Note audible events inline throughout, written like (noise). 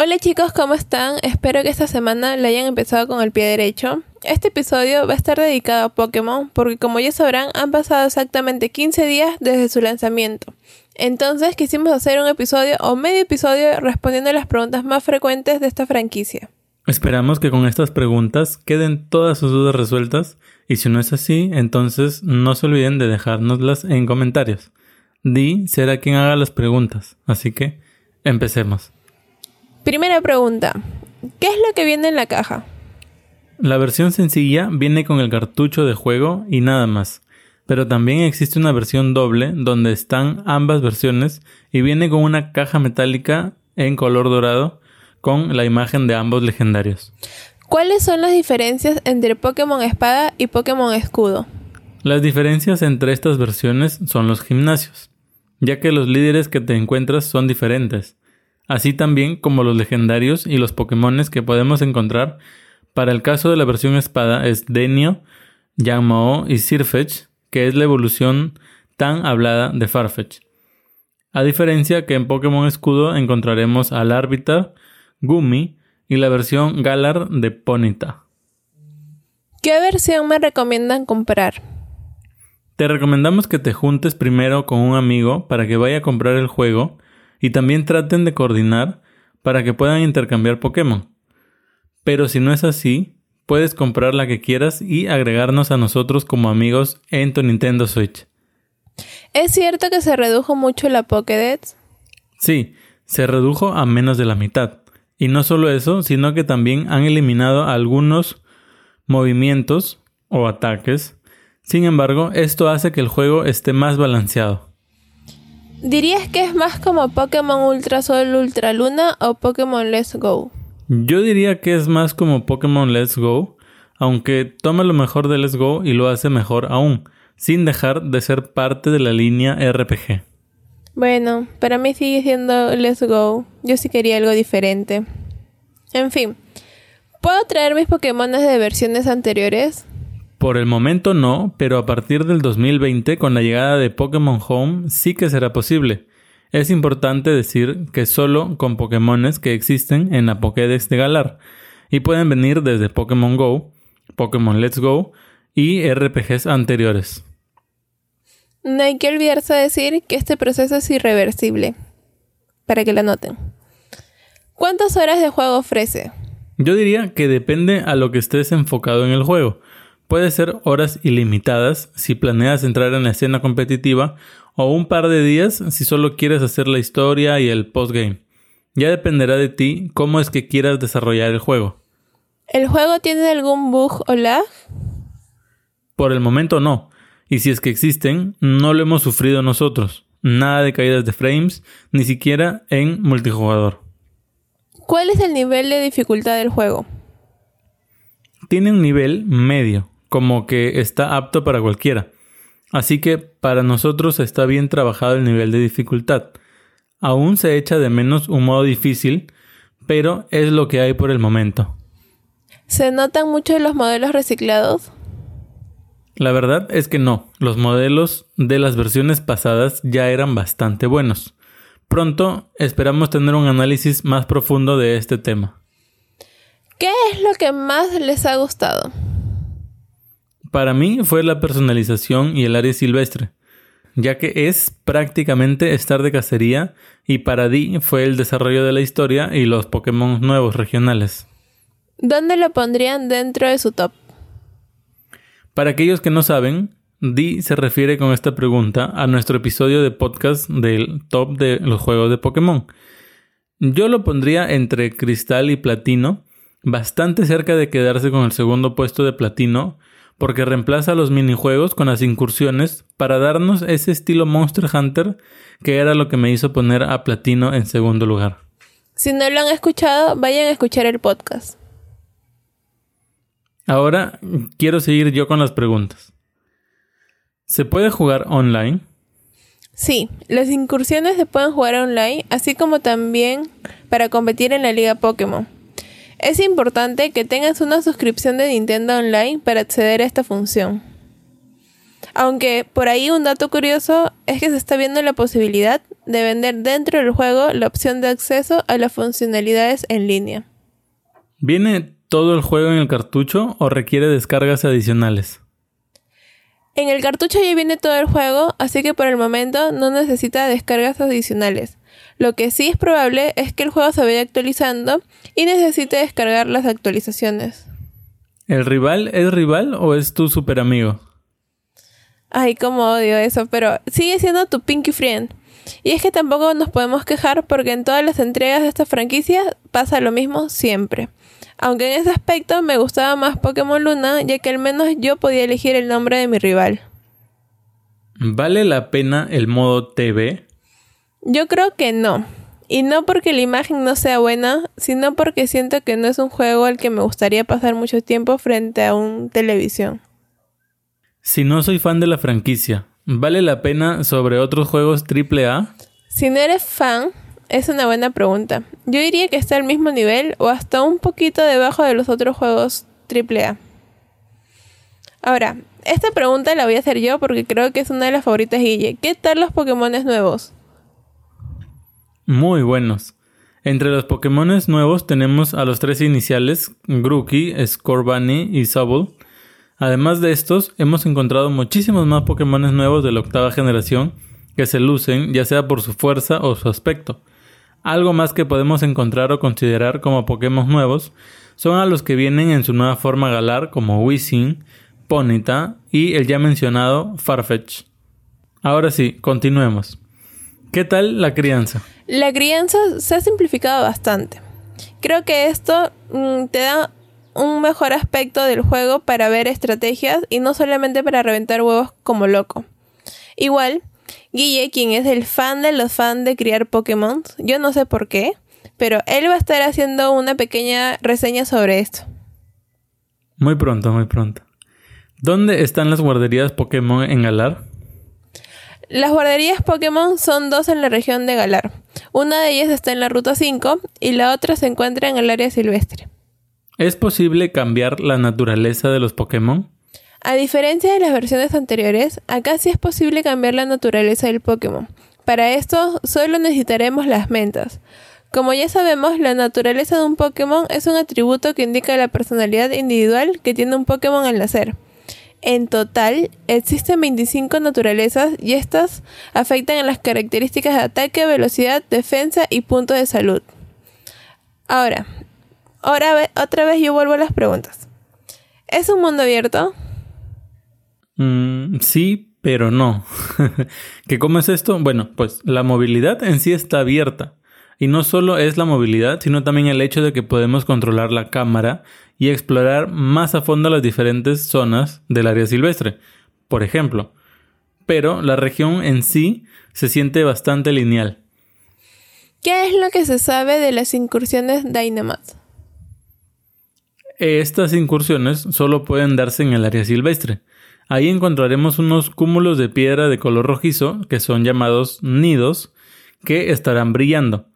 Hola chicos, ¿cómo están? Espero que esta semana le hayan empezado con el pie derecho. Este episodio va a estar dedicado a Pokémon porque como ya sabrán han pasado exactamente 15 días desde su lanzamiento. Entonces quisimos hacer un episodio o medio episodio respondiendo a las preguntas más frecuentes de esta franquicia. Esperamos que con estas preguntas queden todas sus dudas resueltas y si no es así, entonces no se olviden de dejárnoslas en comentarios. Di será quien haga las preguntas, así que empecemos. Primera pregunta. ¿Qué es lo que viene en la caja? La versión sencilla viene con el cartucho de juego y nada más. Pero también existe una versión doble donde están ambas versiones y viene con una caja metálica en color dorado con la imagen de ambos legendarios. ¿Cuáles son las diferencias entre Pokémon Espada y Pokémon Escudo? Las diferencias entre estas versiones son los gimnasios, ya que los líderes que te encuentras son diferentes así también como los legendarios y los Pokémones que podemos encontrar. Para el caso de la versión espada es Denio, Yanmao y Sirfetch, que es la evolución tan hablada de Farfetch. A diferencia que en Pokémon Escudo encontraremos al Arbiter, Gumi y la versión Galar de Ponita. ¿Qué versión me recomiendan comprar? Te recomendamos que te juntes primero con un amigo para que vaya a comprar el juego y también traten de coordinar para que puedan intercambiar Pokémon. Pero si no es así, puedes comprar la que quieras y agregarnos a nosotros como amigos en tu Nintendo Switch. ¿Es cierto que se redujo mucho la Pokédex? Sí, se redujo a menos de la mitad. Y no solo eso, sino que también han eliminado algunos movimientos o ataques. Sin embargo, esto hace que el juego esté más balanceado. ¿Dirías que es más como Pokémon Ultra Sol Ultra Luna o Pokémon Let's Go? Yo diría que es más como Pokémon Let's Go, aunque toma lo mejor de Let's Go y lo hace mejor aún, sin dejar de ser parte de la línea RPG. Bueno, para mí sigue siendo Let's Go. Yo sí quería algo diferente. En fin, ¿puedo traer mis Pokémon de versiones anteriores? Por el momento no, pero a partir del 2020 con la llegada de Pokémon Home sí que será posible. Es importante decir que solo con Pokémones que existen en la Pokédex de Galar y pueden venir desde Pokémon Go, Pokémon Let's Go y RPGs anteriores. No hay que olvidarse de decir que este proceso es irreversible, para que lo noten. ¿Cuántas horas de juego ofrece? Yo diría que depende a lo que estés enfocado en el juego. Puede ser horas ilimitadas si planeas entrar en la escena competitiva o un par de días si solo quieres hacer la historia y el postgame. Ya dependerá de ti cómo es que quieras desarrollar el juego. ¿El juego tiene algún bug o lag? Por el momento no. Y si es que existen, no lo hemos sufrido nosotros. Nada de caídas de frames, ni siquiera en multijugador. ¿Cuál es el nivel de dificultad del juego? Tiene un nivel medio, como que está apto para cualquiera. Así que para nosotros está bien trabajado el nivel de dificultad. Aún se echa de menos un modo difícil, pero es lo que hay por el momento. ¿Se notan mucho los modelos reciclados? La verdad es que no, los modelos de las versiones pasadas ya eran bastante buenos. Pronto esperamos tener un análisis más profundo de este tema. ¿Qué es lo que más les ha gustado? Para mí fue la personalización y el área silvestre, ya que es prácticamente estar de cacería y para Di fue el desarrollo de la historia y los Pokémon nuevos regionales. ¿Dónde lo pondrían dentro de su top? Para aquellos que no saben, Di se refiere con esta pregunta a nuestro episodio de podcast del top de los juegos de Pokémon. Yo lo pondría entre cristal y platino, bastante cerca de quedarse con el segundo puesto de platino, porque reemplaza los minijuegos con las incursiones para darnos ese estilo Monster Hunter que era lo que me hizo poner a Platino en segundo lugar. Si no lo han escuchado, vayan a escuchar el podcast. Ahora quiero seguir yo con las preguntas. ¿Se puede jugar online? Sí, las incursiones se pueden jugar online, así como también para competir en la Liga Pokémon. Es importante que tengas una suscripción de Nintendo Online para acceder a esta función. Aunque por ahí un dato curioso es que se está viendo la posibilidad de vender dentro del juego la opción de acceso a las funcionalidades en línea. ¿Viene todo el juego en el cartucho o requiere descargas adicionales? En el cartucho ya viene todo el juego, así que por el momento no necesita descargas adicionales. Lo que sí es probable es que el juego se vaya actualizando y necesite descargar las actualizaciones. ¿El rival es rival o es tu super amigo? Ay, cómo odio eso, pero sigue siendo tu Pinky Friend. Y es que tampoco nos podemos quejar porque en todas las entregas de esta franquicia pasa lo mismo siempre. Aunque en ese aspecto me gustaba más Pokémon Luna, ya que al menos yo podía elegir el nombre de mi rival. ¿Vale la pena el modo TV? Yo creo que no. Y no porque la imagen no sea buena, sino porque siento que no es un juego al que me gustaría pasar mucho tiempo frente a un televisión. Si no soy fan de la franquicia, ¿vale la pena sobre otros juegos AAA? Si no eres fan, es una buena pregunta. Yo diría que está al mismo nivel o hasta un poquito debajo de los otros juegos AAA. Ahora, esta pregunta la voy a hacer yo porque creo que es una de las favoritas Guille. ¿Qué tal los Pokémon nuevos? Muy buenos. Entre los Pokémon nuevos tenemos a los tres iniciales, Grookey, Scorbunny y Sobble. Además de estos, hemos encontrado muchísimos más Pokémon nuevos de la octava generación que se lucen ya sea por su fuerza o su aspecto. Algo más que podemos encontrar o considerar como Pokémon nuevos son a los que vienen en su nueva forma galar como Wizzing, Ponyta y el ya mencionado Farfetch. Ahora sí, continuemos. ¿Qué tal la crianza? La crianza se ha simplificado bastante. Creo que esto mm, te da un mejor aspecto del juego para ver estrategias y no solamente para reventar huevos como loco. Igual, Guille, quien es el fan de los fans de criar Pokémon, yo no sé por qué, pero él va a estar haciendo una pequeña reseña sobre esto. Muy pronto, muy pronto. ¿Dónde están las guarderías Pokémon en Galar? Las guarderías Pokémon son dos en la región de Galar. Una de ellas está en la ruta 5 y la otra se encuentra en el área silvestre. ¿Es posible cambiar la naturaleza de los Pokémon? A diferencia de las versiones anteriores, acá sí es posible cambiar la naturaleza del Pokémon. Para esto solo necesitaremos las mentas. Como ya sabemos, la naturaleza de un Pokémon es un atributo que indica la personalidad individual que tiene un Pokémon al nacer. En total, existen 25 naturalezas y estas afectan a las características de ataque, velocidad, defensa y punto de salud. Ahora, ahora otra vez yo vuelvo a las preguntas. ¿Es un mundo abierto? Mm, sí, pero no. (laughs) ¿Qué cómo es esto? Bueno, pues la movilidad en sí está abierta. Y no solo es la movilidad, sino también el hecho de que podemos controlar la cámara y explorar más a fondo las diferentes zonas del área silvestre. Por ejemplo. Pero la región en sí se siente bastante lineal. ¿Qué es lo que se sabe de las incursiones Dynamax? Estas incursiones solo pueden darse en el área silvestre. Ahí encontraremos unos cúmulos de piedra de color rojizo, que son llamados nidos, que estarán brillando.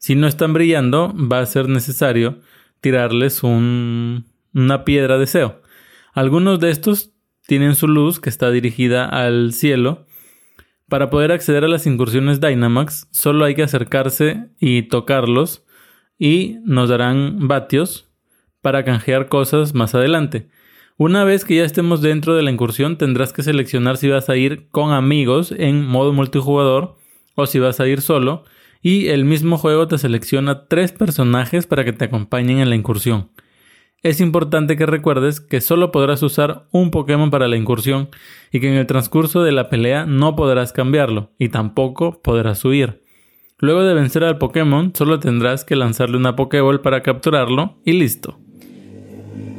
Si no están brillando, va a ser necesario tirarles una piedra de deseo. Algunos de estos tienen su luz que está dirigida al cielo. Para poder acceder a las incursiones Dynamax, solo hay que acercarse y tocarlos y nos darán vatios para canjear cosas más adelante. Una vez que ya estemos dentro de la incursión, tendrás que seleccionar si vas a ir con amigos en modo multijugador o si vas a ir solo. Y el mismo juego te selecciona tres personajes para que te acompañen en la incursión. Es importante que recuerdes que solo podrás usar un Pokémon para la incursión y que en el transcurso de la pelea no podrás cambiarlo y tampoco podrás huir. Luego de vencer al Pokémon, solo tendrás que lanzarle una Pokéball para capturarlo y listo.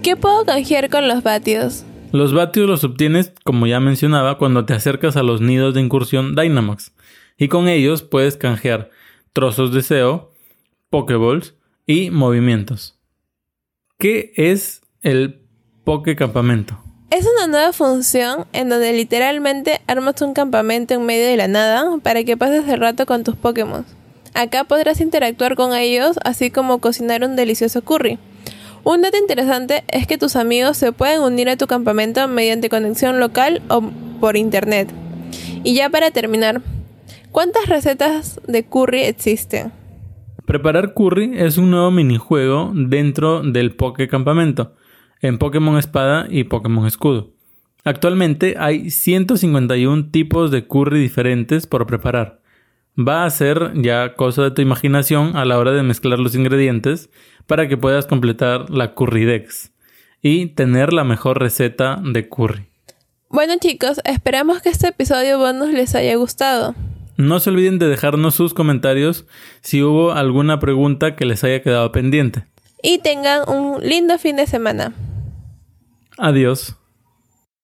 ¿Qué puedo canjear con los vatios? Los vatios los obtienes, como ya mencionaba, cuando te acercas a los nidos de incursión Dynamax. Y con ellos puedes canjear trozos de SEO, Pokéballs y movimientos. ¿Qué es el Poké Campamento? Es una nueva función en donde literalmente armas un campamento en medio de la nada para que pases el rato con tus Pokémon. Acá podrás interactuar con ellos, así como cocinar un delicioso curry. Un dato interesante es que tus amigos se pueden unir a tu campamento mediante conexión local o por internet. Y ya para terminar, ¿cuántas recetas de curry existen? Preparar curry es un nuevo minijuego dentro del Poké Campamento, en Pokémon Espada y Pokémon Escudo. Actualmente hay 151 tipos de curry diferentes por preparar. Va a ser ya cosa de tu imaginación a la hora de mezclar los ingredientes para que puedas completar la curry dex y tener la mejor receta de curry. Bueno chicos, esperamos que este episodio bonus les haya gustado. No se olviden de dejarnos sus comentarios si hubo alguna pregunta que les haya quedado pendiente. Y tengan un lindo fin de semana. Adiós.